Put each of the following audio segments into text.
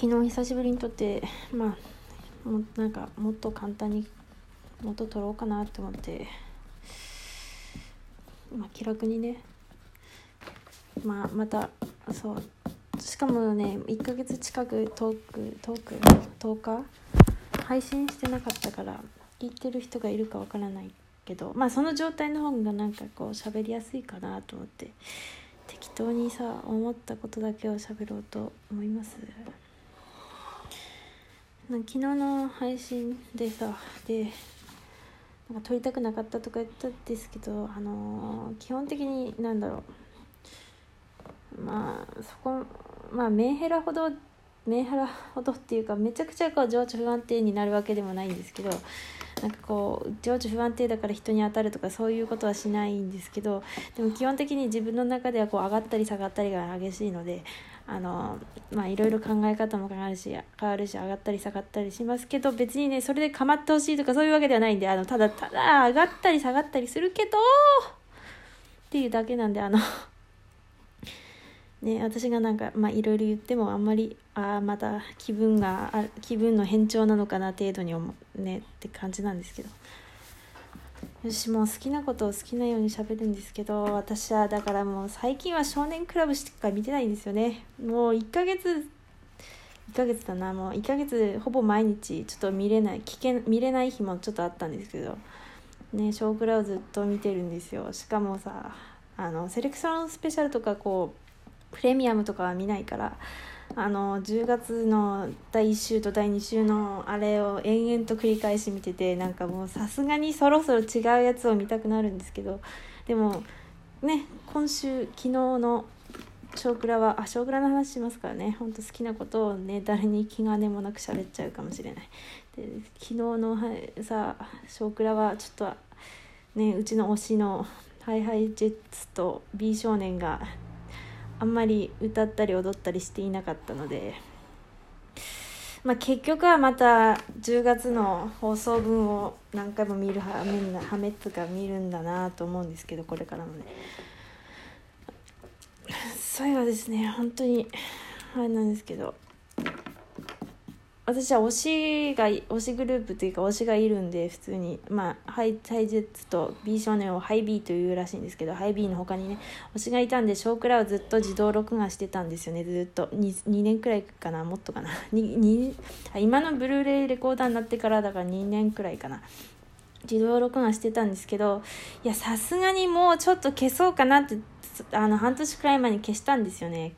昨日久しぶりに撮ってまあもなんかもっと簡単にもっと撮ろうかなって思ってまあ気楽にねまあまたそうしかもね1ヶ月近くトークトーク10日？配信してなかったから聞いてる人がいるかわからないけどまあその状態の方がなんかこう喋りやすいかなと思って適当にさ思ったことだけを喋ろうと思います。昨日の配信でさでなんか撮りたくなかったとか言ったんですけどあのー基本的になんだろう。まあそこまあメンヘラほどメンヘラほどっていうかめちゃくちゃこう情緒不安定になるわけでもないんですけどなんかこう情緒不安定だから人に当たるとかそういうことはしないんですけどでも基本的に自分の中ではこう上がったり下がったりが激しいのであのまあいろいろ考え方も変わるし変わるし上がったり下がったりしますけど別にねそれで構ってほしいとかそういうわけではないんであのただただ上がったり下がったりするけどっていうだけなんであのね私がなんかまあいろいろ言ってもあんまりああまた気分が気分の変調なのかな程度に思うねって感じなんですけど。よしも好きなことを好きなように喋るんですけど私はだからもう最近は少年クラブしか見てないんですよね。もう1ヶ月1ヶ月だな。もう1ヶ月ほぼ毎日ちょっと見れない危険見れない日もちょっとあったんですけど。ねショークラをずっと見てるんですよ。しかもさあのセレクションスペシャルとかこうプレミアムとかは見ないから。あの10月の第1週と第2週のあれを延々と繰り返し見ててなんかもうさすがにそろそろ違うやつを見たくなるんですけどでもね今週昨日の「少クラは」あ少クラの話しますからね。ほんと好きなことをね誰に気兼ねもなく喋っちゃうかもしれない。で昨日のはさ少クラはちょっとねうちの推しの ＨｉＨｉＪets と B 少年があんまり歌ったり踊ったりしていなかったので、まあ、結局はまた10月の放送分を何回も見るはめんなはめつか見るんだなと思うんですけどこれからもね。最後はですね本当にあれなんですけど私は推しが推しグループというか推しがいるんで普通に。まあハイハイジェッツと B 少年をハイ B というらしいんですけどハイ B の他にね推しがいたんで「少クラ」をずっと自動録画してたんですよね。ずっと 2, 2年くらいかなもっとかな。今のブルーレイレコーダーになってからだから2年くらいかな。自動録画してたんですけどいやさすがにもうちょっと消そうかなってあの半年くらい前に消したんですよね。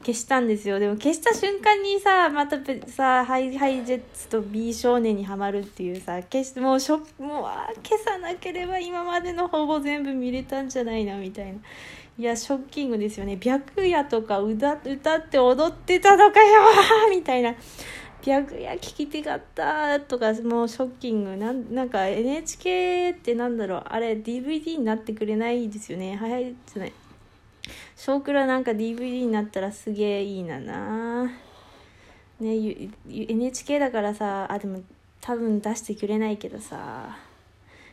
消したんですよ。でも消した瞬間にさまたさハイハイジェッツと B 少年にはまるっていうさ消しもうしょもうあ消さなければ今までのほぼ全部見れたんじゃないなみたいな。いやショッキングですよね。白夜とか歌歌って踊ってたのかよみたいな。白夜聞きたかったとかもうショッキング。なんなんか NHK ってなんだろう。あれ DVD になってくれないですよね。はいはいじゃない。少クラなんか DVD になったらすげえいいなな。ね NHK だからさあでも多分出してくれないけどさ。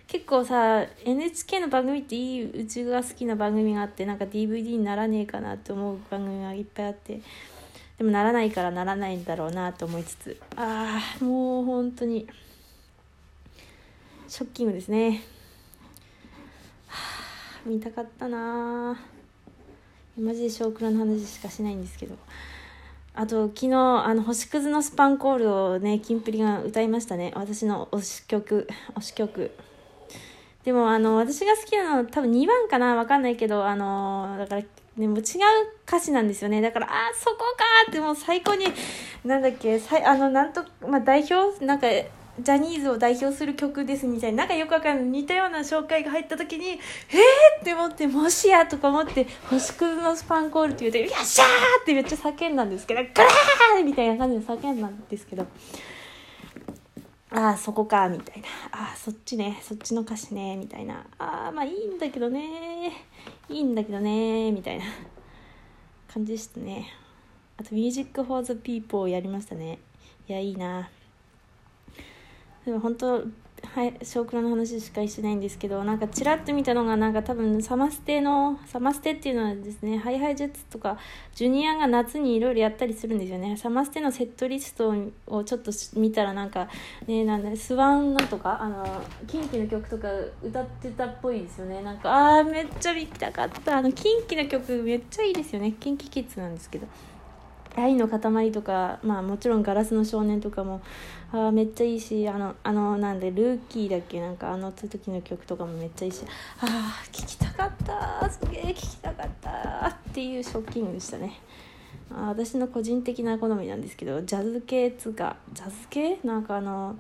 結構さ NHK の番組っていいうちが好きな番組があってなんか DVD にならねえかなって思う番組がいっぱいあって。でもならないからならないんだろうなと思いつつ。ああもう本当に。ショッキングですね、はあ、見たかったなマジで「少クラ」の話しかしないんですけど。あと昨日あの星屑のスパンコールをねキンプリが歌いましたね。私の推し曲。推し曲。でもあの私が好きなの多分2番かな？わかんないけどあのだからでも違う歌詞なんですよね。だからあそこかってもう最高になんだっけさいあのなんと、まあ、代表なんかジャニーズを代表する曲ですみたいななんかよくわかんない似たような紹介が入った時にえーって思ってもしやとか思って星屑のスパンコールって言うてよっしゃーってめっちゃ叫んだんですけどグラーみたいな感じで叫んだんですけどああそこかみたいな。ああそっちねそっちの歌詞ねみたいな。ああまあいいんだけどねいいんだけどねみたいな。感じでしたね。あと「Music for the People」やりましたね。いやいいなでも本当はい少クラの話しかしてないんですけどなんかちらっと見たのがなんか多分サマステのサマステっていうのはですねハイハイジェッツとかジュニアが夏にいろいろやったりするんですよね。サマステのセットリストをちょっと見たらなんかねなんだスワンなんとかあのキンキの曲とか歌ってたっぽいですよね。なんかあーめっちゃ見たかった。あのキンキの曲めっちゃいいですよね。キンキキッズなんですけど。愛の塊とか、まあ、もちろんガラスの少年とかもあめっちゃいいしあのあのなんでルーキーだっけなんかあの時の曲とかもめっちゃいいしああ聴きたかったすげえ聴きたかったっていうショッキングでしたね。あ私の個人的な好みなんですけどジャズ系つうかジャズ系？なんかあの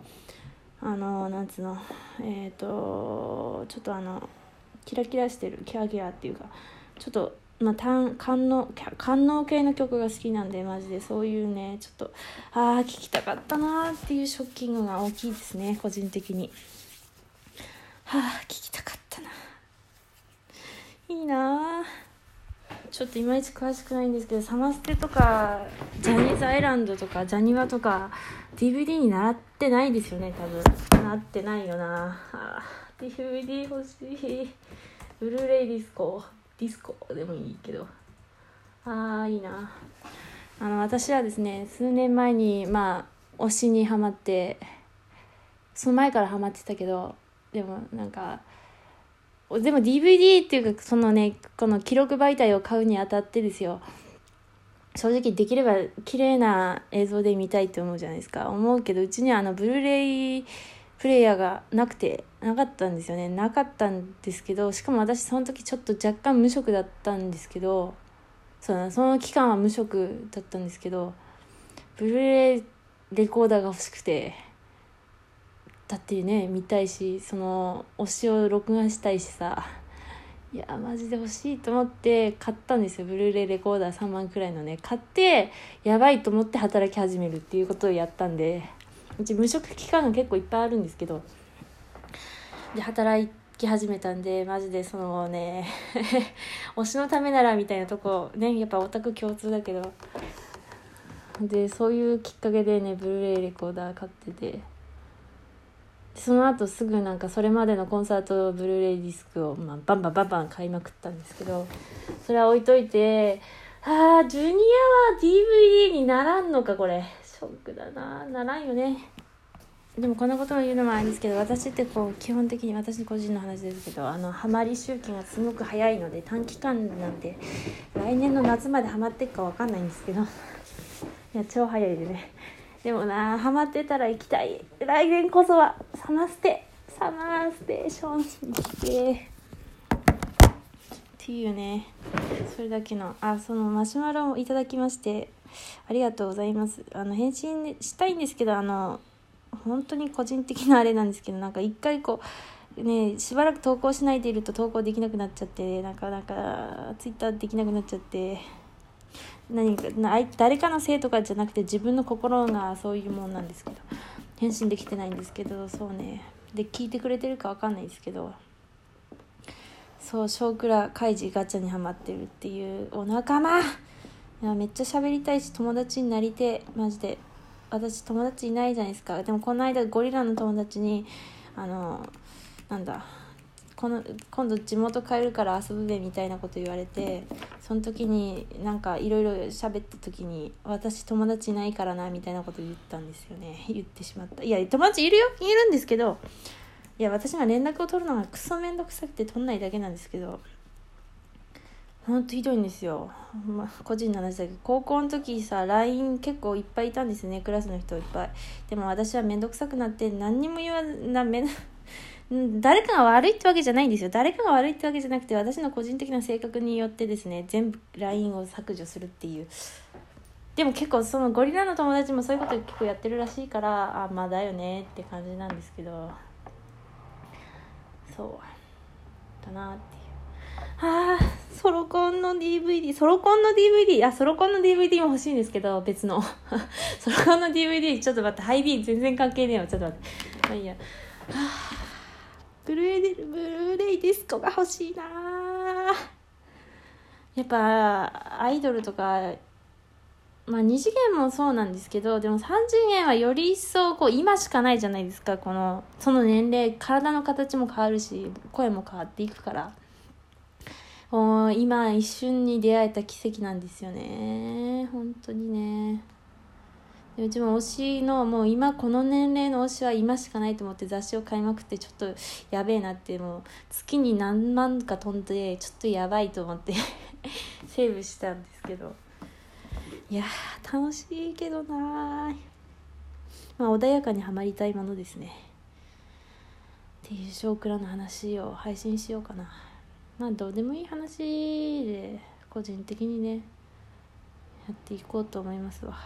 あのなんつうのえっ、ー、とちょっとあのキラキラしてるキャーキャーっていうかちょっとまあ、官能官能系の曲が好きなんでマジでそういうねちょっとああ聴きたかったなーっていうショッキングが大きいですね個人的に。はあ聴きたかったな。いいなちょっといまいち詳しくないんですけどサマステとかジャニーズアイランドとかジャニワとか DVD に習ってないですよね多分。なってないよなあ DVD 欲しい。ブルーレイディスコ。ディスコでもいいけど。ああいいな。あの私はですね数年前にまあ推しにはまってその前からハマってたけどでもなんかでも DVD っていうかそのねこの記録媒体を買うにあたってですよ。正直できれば綺麗な映像で見たいって思うじゃないですか。思うけどうちにはあのブルーレイプレイヤーがなくてなかったんですよね。なかったんですけどしかも私その時ちょっと若干無職だったんですけどそのその期間は無職だったんですけどブルーレイレコーダーが欲しくてだってね見たいしその推しを録画したいしさいやマジで欲しいと思って買ったんですよ。ブルーレイレコーダー3万くらいのね。買ってやばいと思って働き始めるっていうことをやったんで。うち無職期間が結構いっぱいあるんですけどで働き始めたんでマジでそのね 推しのためならみたいなとこねやっぱオタク共通だけど。でそういうきっかけでねブルーレイレコーダー買ってて。その後すぐなんかそれまでのコンサートブルーレイディスクを、まあ、バンバンバンバン買いまくったんですけどそれは置いといてああジュニアは DVD にならんのかこれ。ショックだな。ならんよね。でもこんなことを言うのもあれですけど私ってこう基本的に私個人の話ですけどあのハマり周期がすごく早いので短期間なんで来年の夏までハマっていくか分かんないんですけどいや超早いでね。でもなハマってたら行きたい。来年こそはサマステ。サマーステーションに来て。っていうね。それだけのあそのマシュマロをいただきましてありがとうございます。あの、返信したいんですけど、あの、本当に個人的なあれなんですけど、なんか一回こう、ね、しばらく投稿しないでいると投稿できなくなっちゃって、なか、なんか、ツイッターできなくなっちゃって、何か誰かのせいとかじゃなくて自分の心がそういうもんなんですけど返信できてないんですけどそうねで聞いてくれてるか分かんないですけどそう少クカイジガチャにはまってるっていうお仲間いやめっちゃ喋りたいし友達になりてマジで。私友達いないじゃないですか。でもこの間ゴリラの友達にあのなんだこの今度地元帰るから遊ぶべみたいなこと言われてその時になんかいろいろ喋った時に私友達いないからなみたいなこと言ったんですよね。言ってしまった。いや友達いるよ。いるんですけどいや私が連絡を取るのがクソめんどくさくて取んないだけなんですけどほんとひどいんですよ、まあ、個人の話だけど高校の時さ LINE 結構いっぱいいたんですね。クラスの人いっぱい。でも私は面倒くさくなって何にも言わなめな 誰かが悪いってわけじゃないんですよ。誰かが悪いってわけじゃなくて私の個人的な性格によってですね全部 LINE を削除するっていう。でも結構そのゴリラの友達もそういうこと結構やってるらしいからあまあだよねって感じなんですけど。そう。だなっていう。ああ、ソロコンの DVD、ソロコンの DVD、あ、ソロコンの DVD も欲しいんですけど、別の。ソロコンの DVD、ちょっと待って、ハイビー全然関係ねえよ、ちょっと待って。まあいいや。はあ、ブルーレイ、ブルーレイディスコが欲しいなやっぱ、アイドルとか、まあ2次元もそうなんですけどでも3次元はより一層こう今しかないじゃないですかこのその年齢体の形も変わるし声も変わっていくから今一瞬に出会えた奇跡なんですよね。本当にね。うちも推しのもう今この年齢の推しは今しかないと思って雑誌を買いまくってちょっとやべえなってもう月に何万か飛んでちょっとやばいと思って セーブしたんですけど。いや楽しいけどなまあ穏やかにはまりたいものですね。っていう「少クラ」の話を配信しようかな。まあどうでもいい話で個人的にねやっていこうと思いますわ。